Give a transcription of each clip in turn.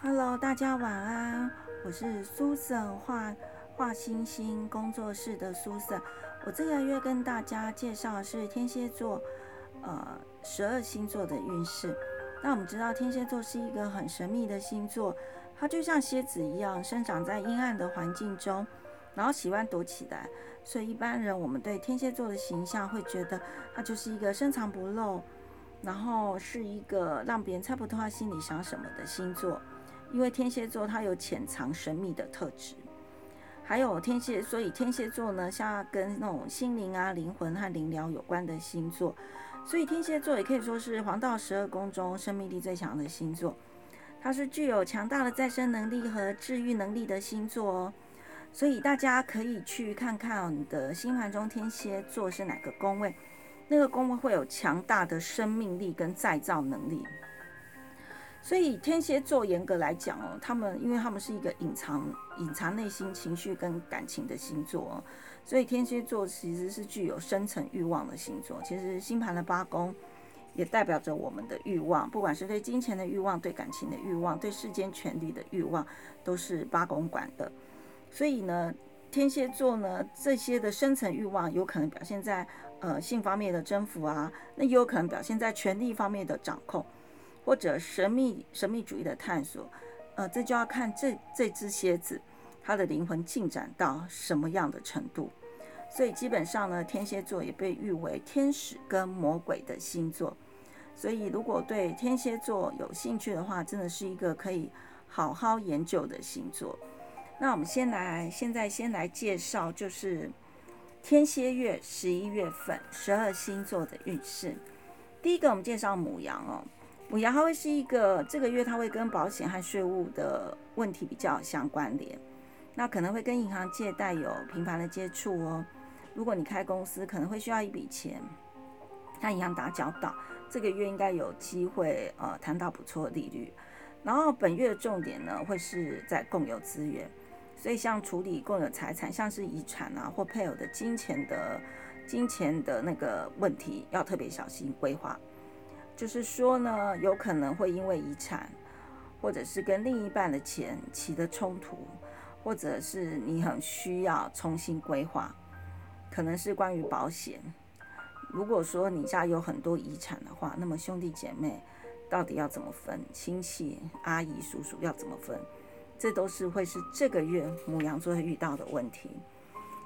Hello，大家晚安，我是 Susan 画画星星工作室的 Susan。我这个月跟大家介绍的是天蝎座，呃，十二星座的运势。那我们知道天蝎座是一个很神秘的星座，它就像蝎子一样，生长在阴暗的环境中，然后喜欢躲起来。所以一般人我们对天蝎座的形象会觉得，它就是一个深藏不露，然后是一个让别人猜不透他心里想什么的星座。因为天蝎座它有潜藏神秘的特质，还有天蝎，所以天蝎座呢，像跟那种心灵啊、灵魂和灵疗有关的星座，所以天蝎座也可以说是黄道十二宫中生命力最强的星座，它是具有强大的再生能力和治愈能力的星座哦。所以大家可以去看看你的星盘中天蝎座是哪个宫位，那个宫位会有强大的生命力跟再造能力。所以天蝎座严格来讲哦，他们因为他们是一个隐藏、隐藏内心情绪跟感情的星座，所以天蝎座其实是具有深层欲望的星座。其实星盘的八宫也代表着我们的欲望，不管是对金钱的欲望、对感情的欲望、对世间权力的欲望，都是八宫管的。所以呢，天蝎座呢，这些的深层欲望有可能表现在呃性方面的征服啊，那也有可能表现在权力方面的掌控。或者神秘神秘主义的探索，呃，这就要看这这只蝎子它的灵魂进展到什么样的程度。所以基本上呢，天蝎座也被誉为天使跟魔鬼的星座。所以如果对天蝎座有兴趣的话，真的是一个可以好好研究的星座。那我们先来，现在先来介绍，就是天蝎月十一月份十二星座的运势。第一个，我们介绍母羊哦。牡羊它会是一个这个月，它会跟保险和税务的问题比较相关联，那可能会跟银行借贷有频繁的接触哦。如果你开公司，可能会需要一笔钱，和银行打交道，这个月应该有机会呃谈到不错的利率。然后本月的重点呢，会是在共有资源，所以像处理共有财产，像是遗产啊或配偶的金钱的金钱的那个问题，要特别小心规划。就是说呢，有可能会因为遗产，或者是跟另一半的钱起的冲突，或者是你很需要重新规划，可能是关于保险。如果说你家有很多遗产的话，那么兄弟姐妹到底要怎么分？亲戚阿姨叔叔要怎么分？这都是会是这个月母羊座会遇到的问题。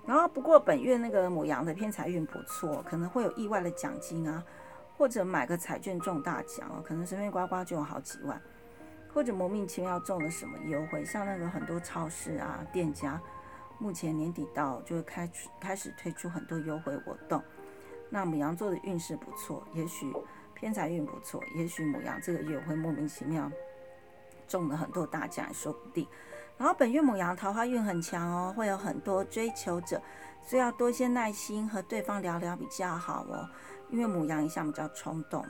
然后不过本月那个母羊的偏财运不错，可能会有意外的奖金啊。或者买个彩券中大奖哦，可能随便刮刮就有好几万，或者莫名其妙中了什么优惠，像那个很多超市啊店家，目前年底到就会开始开始推出很多优惠活动。那母羊座的运势不错，也许偏财运不错，也许母羊这个月会莫名其妙中了很多大奖也说不定。然后本月母羊桃花运很强哦，会有很多追求者，所以要多些耐心和对方聊聊比较好哦。因为母羊一向比较冲动，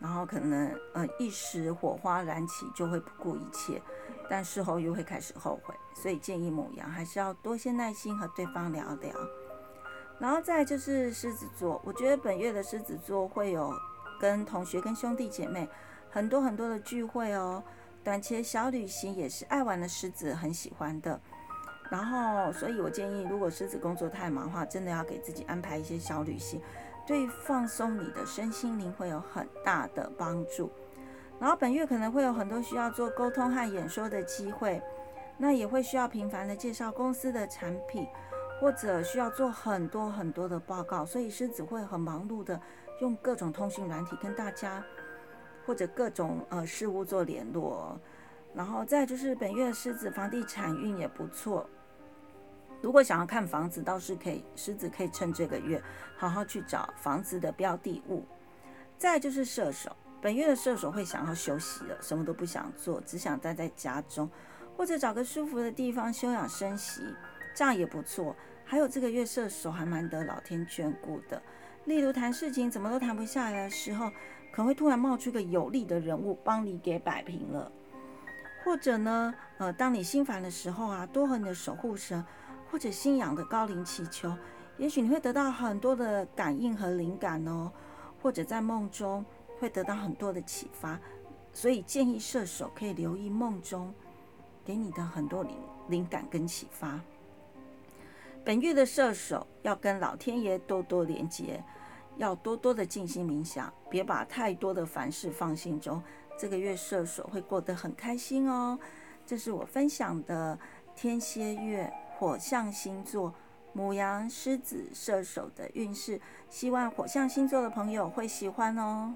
然后可能呃一时火花燃起就会不顾一切，但事后又会开始后悔，所以建议母羊还是要多些耐心和对方聊聊。然后再就是狮子座，我觉得本月的狮子座会有跟同学、跟兄弟姐妹很多很多的聚会哦，短期小旅行也是爱玩的狮子很喜欢的。然后，所以我建议，如果狮子工作太忙的话，真的要给自己安排一些小旅行。对放松你的身心灵会有很大的帮助。然后本月可能会有很多需要做沟通和演说的机会，那也会需要频繁的介绍公司的产品，或者需要做很多很多的报告，所以狮子会很忙碌的用各种通讯软体跟大家或者各种呃事物做联络。然后再就是本月狮子房地产运也不错。如果想要看房子，倒是可以，狮子可以趁这个月好好去找房子的标的物。再就是射手，本月的射手会想要休息了，什么都不想做，只想待在家中，或者找个舒服的地方休养生息，这样也不错。还有这个月射手还蛮得老天眷顾的，例如谈事情怎么都谈不下来的时候，可能会突然冒出个有力的人物帮你给摆平了。或者呢，呃，当你心烦的时候啊，多和你的守护神。或者信仰的高灵祈求，也许你会得到很多的感应和灵感哦。或者在梦中会得到很多的启发，所以建议射手可以留意梦中给你的很多灵灵感跟启发。本月的射手要跟老天爷多多连接，要多多的静心冥想，别把太多的凡事放心中。这个月射手会过得很开心哦。这是我分享的天蝎月火象星座母羊、狮子、射手的运势，希望火象星座的朋友会喜欢哦。